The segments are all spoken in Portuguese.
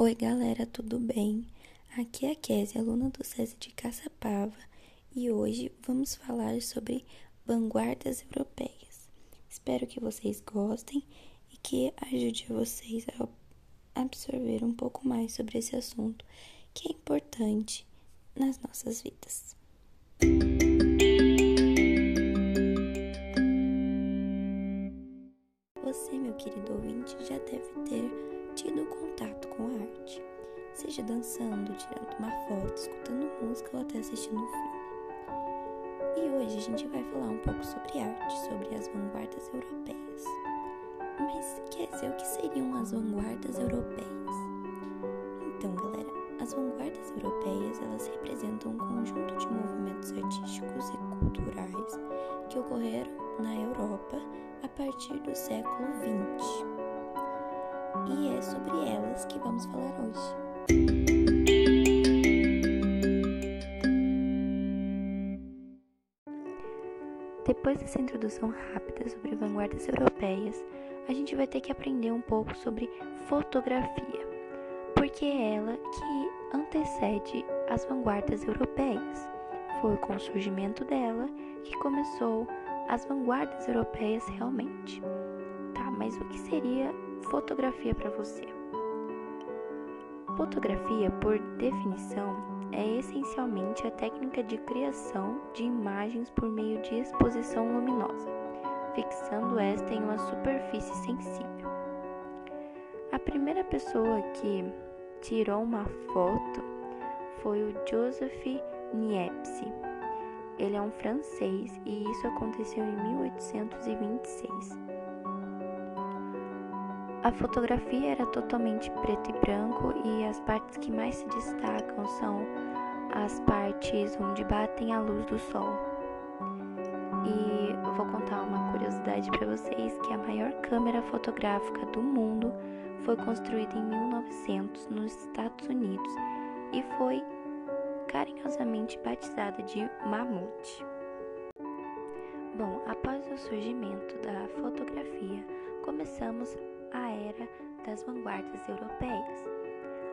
Oi, galera, tudo bem? Aqui é a Kézia, aluna do SESI de Caçapava, e hoje vamos falar sobre vanguardas europeias. Espero que vocês gostem e que ajude vocês a absorver um pouco mais sobre esse assunto que é importante nas nossas vidas. Você, meu querido ouvinte, já deve ter tido contato com a arte, seja dançando, tirando uma foto, escutando música ou até assistindo um filme. E hoje a gente vai falar um pouco sobre arte, sobre as vanguardas europeias. Mas quer dizer, o que seriam as vanguardas europeias? Então, galera, as vanguardas europeias, elas representam um conjunto de movimentos artísticos e culturais que ocorreram na Europa a partir do século XX. E é sobre elas que vamos falar hoje. Depois dessa introdução rápida sobre vanguardas europeias, a gente vai ter que aprender um pouco sobre fotografia, porque é ela que antecede as vanguardas europeias. Foi com o surgimento dela que começou as vanguardas europeias realmente. Tá, mas o que seria fotografia para você? Fotografia, por definição, é essencialmente a técnica de criação de imagens por meio de exposição luminosa, fixando esta em uma superfície sensível. A primeira pessoa que tirou uma foto foi o Joseph Niepce. Ele é um francês e isso aconteceu em 1826. A fotografia era totalmente preto e branco e as partes que mais se destacam são as partes onde batem a luz do sol. E eu vou contar uma curiosidade para vocês que a maior câmera fotográfica do mundo foi construída em 1900 nos Estados Unidos e foi carinhosamente batizada de Mamute. Bom, após o surgimento da fotografia, começamos a era das vanguardas europeias.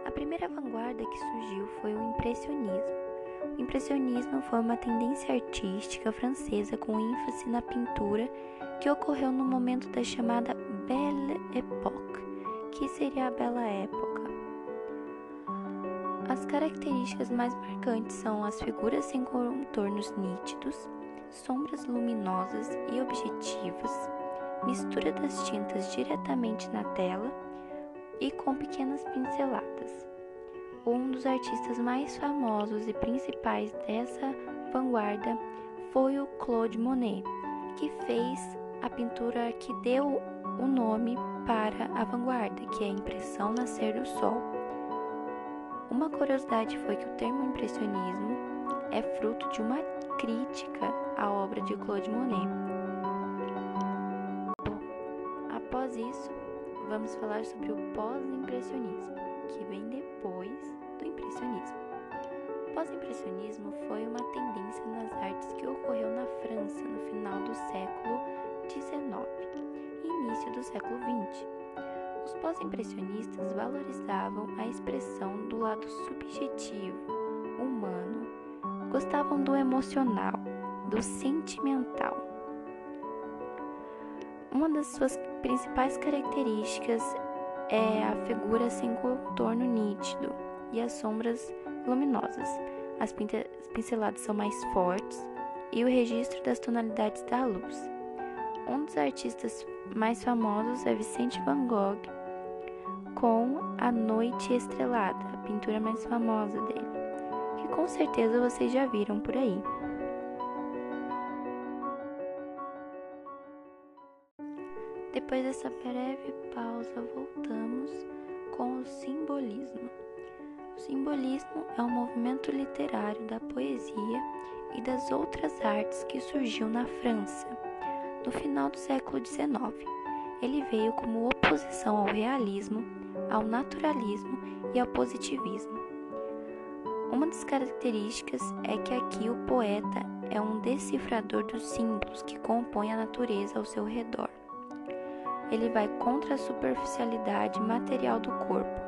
A primeira vanguarda que surgiu foi o impressionismo. O impressionismo foi uma tendência artística francesa com ênfase na pintura que ocorreu no momento da chamada Belle Époque, que seria a Bela Época. As características mais marcantes são as figuras sem contornos nítidos, sombras luminosas e objetivas, mistura das tintas diretamente na tela e com pequenas pinceladas. Um dos artistas mais famosos e principais dessa vanguarda foi o Claude Monet, que fez a pintura que deu o nome para a vanguarda, que é a impressão nascer do sol. Uma curiosidade foi que o termo impressionismo é fruto de uma crítica à obra de Claude Monet Após isso, vamos falar sobre o pós-impressionismo, que vem depois do impressionismo. O pós-impressionismo foi uma tendência nas artes que ocorreu na França no final do século XIX e início do século XX. Os pós-impressionistas valorizavam a expressão do lado subjetivo, humano, gostavam do emocional, do sentimental. Uma das suas principais características é a figura sem contorno nítido e as sombras luminosas. As pinceladas são mais fortes e o registro das tonalidades da luz. Um dos artistas mais famosos é Vicente Van Gogh, com A Noite Estrelada, a pintura mais famosa dele, que com certeza vocês já viram por aí. Depois dessa breve pausa, voltamos com o simbolismo. O simbolismo é um movimento literário da poesia e das outras artes que surgiu na França no final do século XIX. Ele veio como oposição ao realismo, ao naturalismo e ao positivismo. Uma das características é que aqui o poeta é um decifrador dos símbolos que compõem a natureza ao seu redor ele vai contra a superficialidade material do corpo,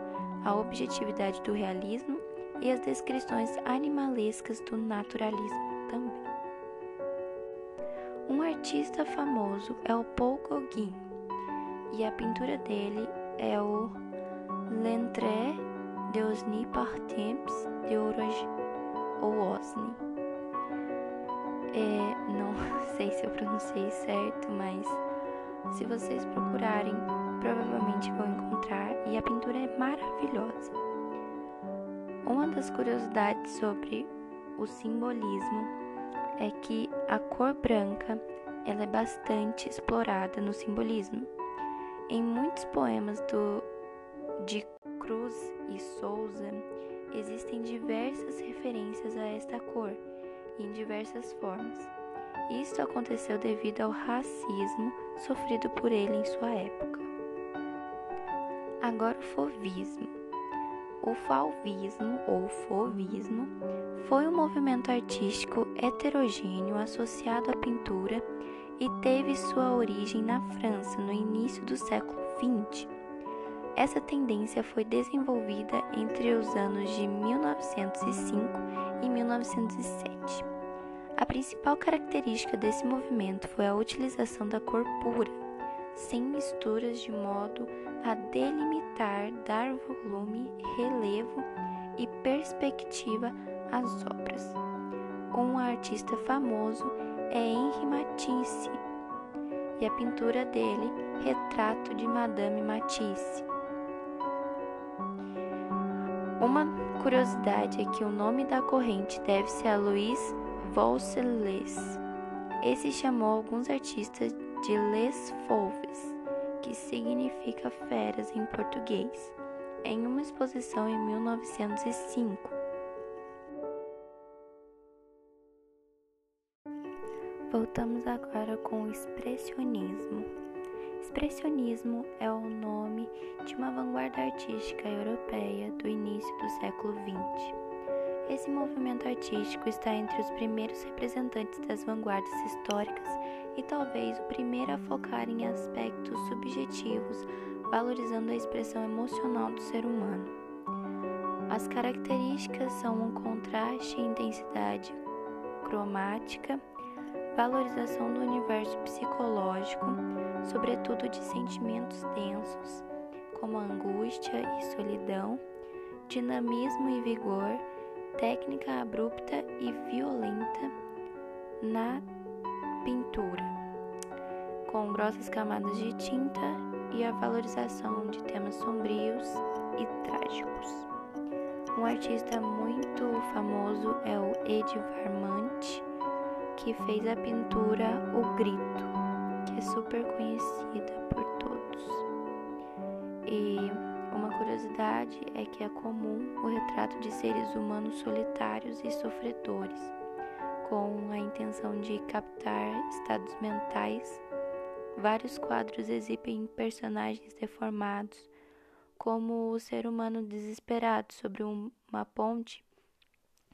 a objetividade do realismo e as descrições animalescas do naturalismo também. Um artista famoso é o Paul Gauguin e a pintura dele é o L'Entrée d'Osny par temps de Orage ou Osni. É, não sei se eu pronunciei certo, mas se vocês procurarem, provavelmente vão encontrar e a pintura é maravilhosa. Uma das curiosidades sobre o simbolismo é que a cor branca ela é bastante explorada no simbolismo. Em muitos poemas do, de Cruz e Souza existem diversas referências a esta cor em diversas formas. Isto aconteceu devido ao racismo sofrido por ele em sua época. Agora o fovismo. O fauvismo ou fovismo foi um movimento artístico heterogêneo associado à pintura e teve sua origem na França no início do século XX. Essa tendência foi desenvolvida entre os anos de 1905 e 1907. A principal característica desse movimento foi a utilização da cor pura, sem misturas, de modo a delimitar, dar volume, relevo e perspectiva às obras. Um artista famoso é Henri Matisse e a pintura dele, Retrato de Madame Matisse. Uma curiosidade é que o nome da corrente deve-se a Louis Volseles. Esse chamou alguns artistas de Les Fauves, que significa feras em português, em uma exposição em 1905. Voltamos agora com o expressionismo. Expressionismo é o nome de uma vanguarda artística europeia do início do século XX. Esse movimento artístico está entre os primeiros representantes das vanguardas históricas e talvez o primeiro a focar em aspectos subjetivos, valorizando a expressão emocional do ser humano. As características são um contraste e intensidade cromática, valorização do universo psicológico, sobretudo de sentimentos densos, como angústia e solidão, dinamismo e vigor, técnica abrupta e violenta na pintura, com grossas camadas de tinta e a valorização de temas sombrios e trágicos. Um artista muito famoso é o Edvard Munch, que fez a pintura O Grito, que é super conhecida por todos. E uma curiosidade é que é comum o retrato de seres humanos solitários e sofredores com a intenção de captar estados mentais, vários quadros exibem personagens deformados, como o ser humano desesperado sobre uma ponte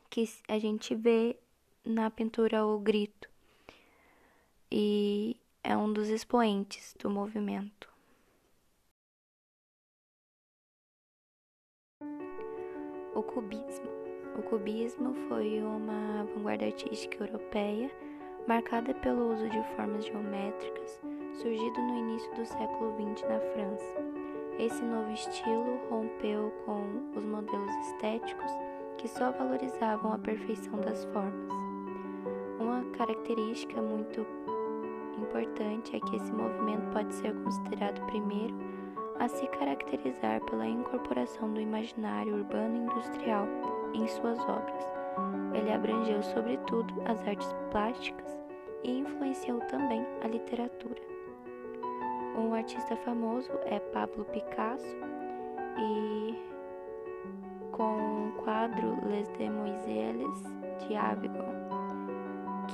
que a gente vê na pintura O Grito, e é um dos expoentes do movimento. O cubismo. O cubismo foi uma vanguarda artística europeia marcada pelo uso de formas geométricas, surgido no início do século XX na França. Esse novo estilo rompeu com os modelos estéticos que só valorizavam a perfeição das formas. Uma característica muito importante é que esse movimento pode ser considerado primeiro a se caracterizar pela incorporação do imaginário urbano industrial em suas obras. Ele abrangeu, sobretudo, as artes plásticas e influenciou também a literatura. Um artista famoso é Pablo Picasso e com o quadro Les Demoiselles de Avignon,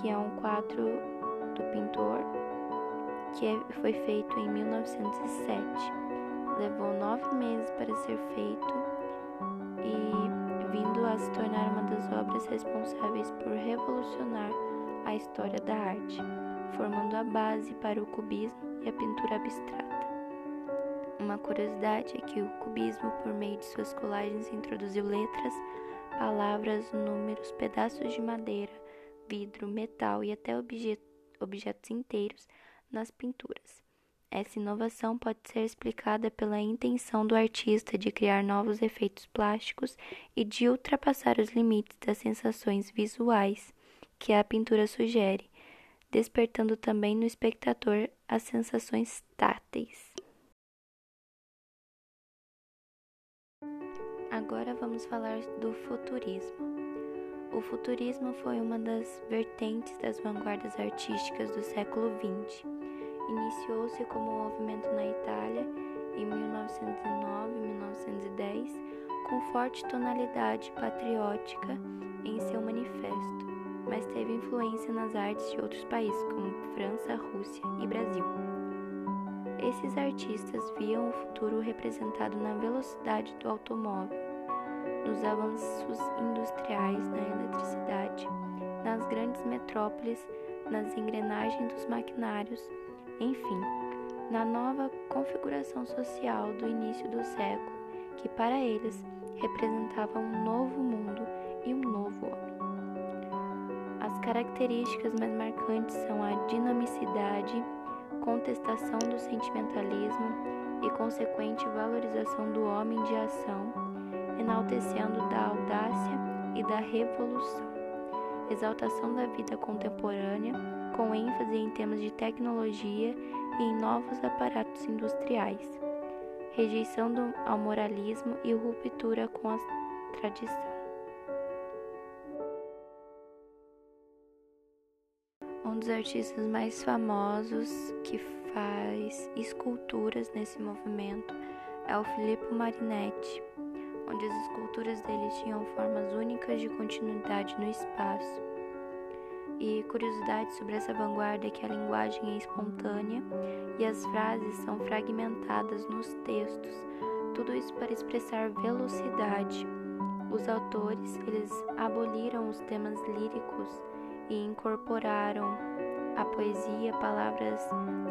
que é um quadro do pintor que é, foi feito em 1907. Levou nove meses para ser feito e vindo a se tornar uma das obras responsáveis por revolucionar a história da arte, formando a base para o cubismo e a pintura abstrata. Uma curiosidade é que o cubismo, por meio de suas colagens, introduziu letras, palavras, números, pedaços de madeira, vidro, metal e até objetos inteiros nas pinturas. Essa inovação pode ser explicada pela intenção do artista de criar novos efeitos plásticos e de ultrapassar os limites das sensações visuais que a pintura sugere, despertando também no espectador as sensações táteis. Agora vamos falar do futurismo. O futurismo foi uma das vertentes das vanguardas artísticas do século XX Iniciou-se como movimento na Itália em 1909 e 1910, com forte tonalidade patriótica em seu manifesto, mas teve influência nas artes de outros países como França, Rússia e Brasil. Esses artistas viam o futuro representado na velocidade do automóvel, nos avanços industriais, na eletricidade, nas grandes metrópoles, nas engrenagens dos maquinários enfim, na nova configuração social do início do século, que para eles representava um novo mundo e um novo homem. As características mais marcantes são a dinamicidade, contestação do sentimentalismo e consequente valorização do homem de ação, enaltecendo da audácia e da revolução, exaltação da vida contemporânea com ênfase em temas de tecnologia e em novos aparatos industriais, rejeição ao moralismo e ruptura com a tradição. Um dos artistas mais famosos que faz esculturas nesse movimento é o Filippo Marinetti, onde as esculturas dele tinham formas únicas de continuidade no espaço e curiosidade sobre essa vanguarda é que a linguagem é espontânea e as frases são fragmentadas nos textos, tudo isso para expressar velocidade. Os autores, eles aboliram os temas líricos e incorporaram à poesia palavras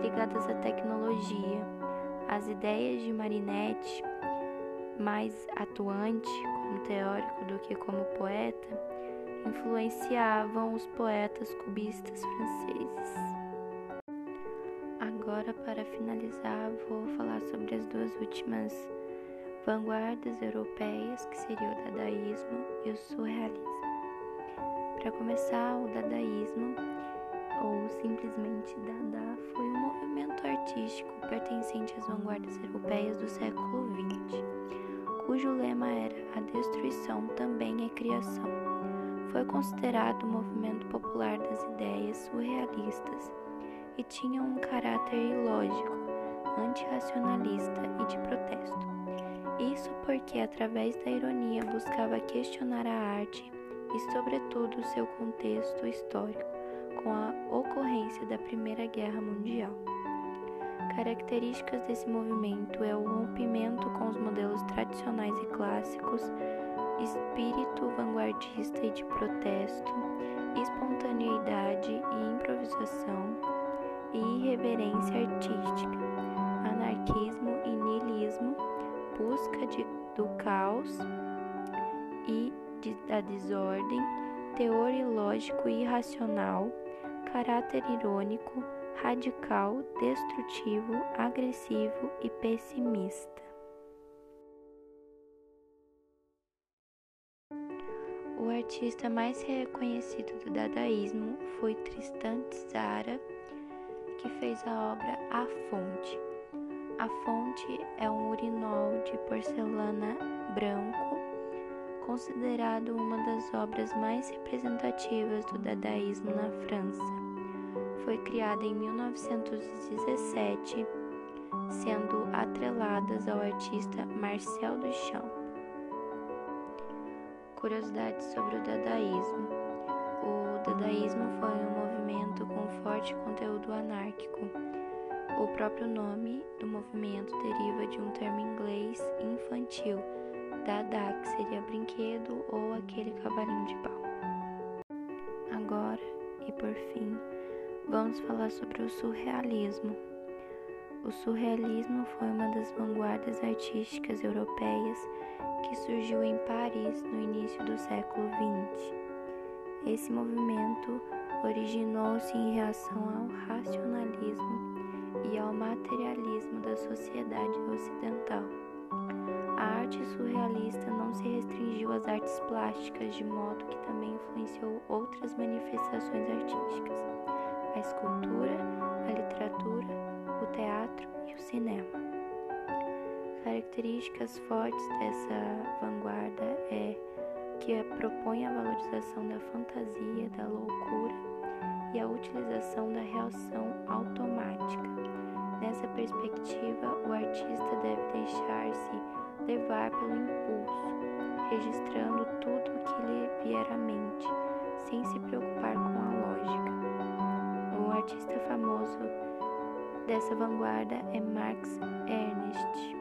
ligadas à tecnologia. As ideias de Marinetti, mais atuante como teórico do que como poeta, influenciavam os poetas cubistas franceses. Agora, para finalizar, vou falar sobre as duas últimas vanguardas europeias, que seria o dadaísmo e o surrealismo. Para começar, o dadaísmo, ou simplesmente Dada, foi um movimento artístico pertencente às vanguardas europeias do século XX, cujo lema era a destruição também é criação foi considerado o movimento popular das ideias surrealistas e tinha um caráter ilógico, antirracionalista e de protesto. Isso porque, através da ironia, buscava questionar a arte e, sobretudo, seu contexto histórico, com a ocorrência da Primeira Guerra Mundial. Características desse movimento é o rompimento com os modelos tradicionais e clássicos espírito vanguardista e de protesto, espontaneidade e improvisação e irreverência artística, anarquismo e niilismo, busca de, do caos e de, da desordem, teor ilógico e irracional, caráter irônico, radical, destrutivo, agressivo e pessimista. O artista mais reconhecido do dadaísmo foi Tristan Tzara, que fez a obra A Fonte. A Fonte é um urinol de porcelana branco, considerado uma das obras mais representativas do dadaísmo na França. Foi criada em 1917, sendo atreladas ao artista Marcel Duchamp. Curiosidades sobre o dadaísmo. O dadaísmo foi um movimento com forte conteúdo anárquico. O próprio nome do movimento deriva de um termo inglês infantil, dada, que seria brinquedo ou aquele cavalinho de pau. Agora, e por fim, vamos falar sobre o surrealismo. O surrealismo foi uma das vanguardas artísticas europeias que surgiu em Paris no início do século XX. Esse movimento originou-se em reação ao racionalismo e ao materialismo da sociedade ocidental. A arte surrealista não se restringiu às artes plásticas, de modo que também influenciou outras manifestações artísticas: a escultura, a literatura, teatro e o cinema. Características fortes dessa vanguarda é que propõe a valorização da fantasia, da loucura e a utilização da reação automática. Nessa perspectiva, o artista deve deixar-se levar pelo impulso, registrando tudo o que lhe vier à mente, sem se preocupar com a lógica. O artista famoso dessa vanguarda é Max Ernst.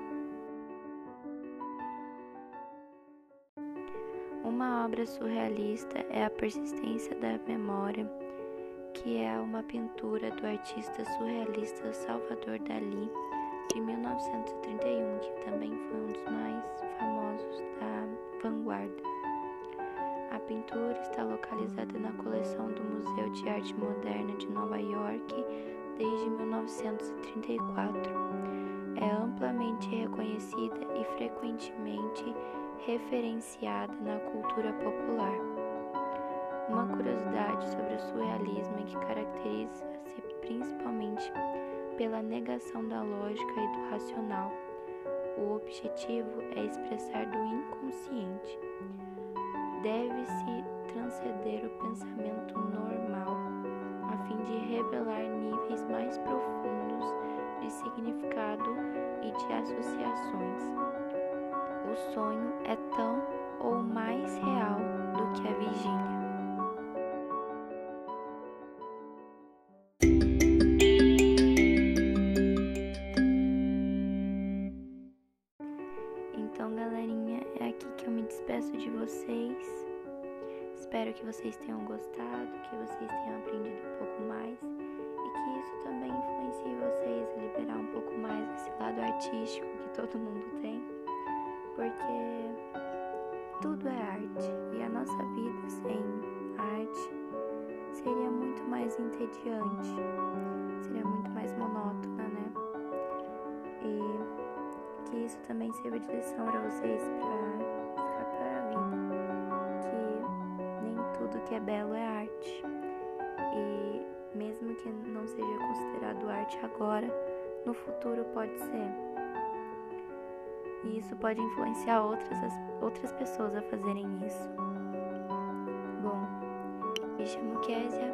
Uma obra surrealista é a persistência da memória, que é uma pintura do artista surrealista Salvador Dalí de 1931, que também foi um dos mais famosos da vanguarda. A pintura está localizada na coleção do Museu de Arte Moderna de Nova York desde 1934. É amplamente reconhecida e frequentemente referenciada na cultura popular. Uma curiosidade sobre o surrealismo é que caracteriza-se principalmente pela negação da lógica e do racional. O objetivo é expressar do inconsciente. Deve-se transcender o pensamento normal, fim de revelar níveis mais profundos de significado e de associações. O sonho é tão ou mais real do que a vigília. Isso também sirva de lição para vocês, para ficar para a vida, que nem tudo que é belo é arte. E mesmo que não seja considerado arte agora, no futuro pode ser. E isso pode influenciar outras, outras pessoas a fazerem isso. Bom, me chamo Késia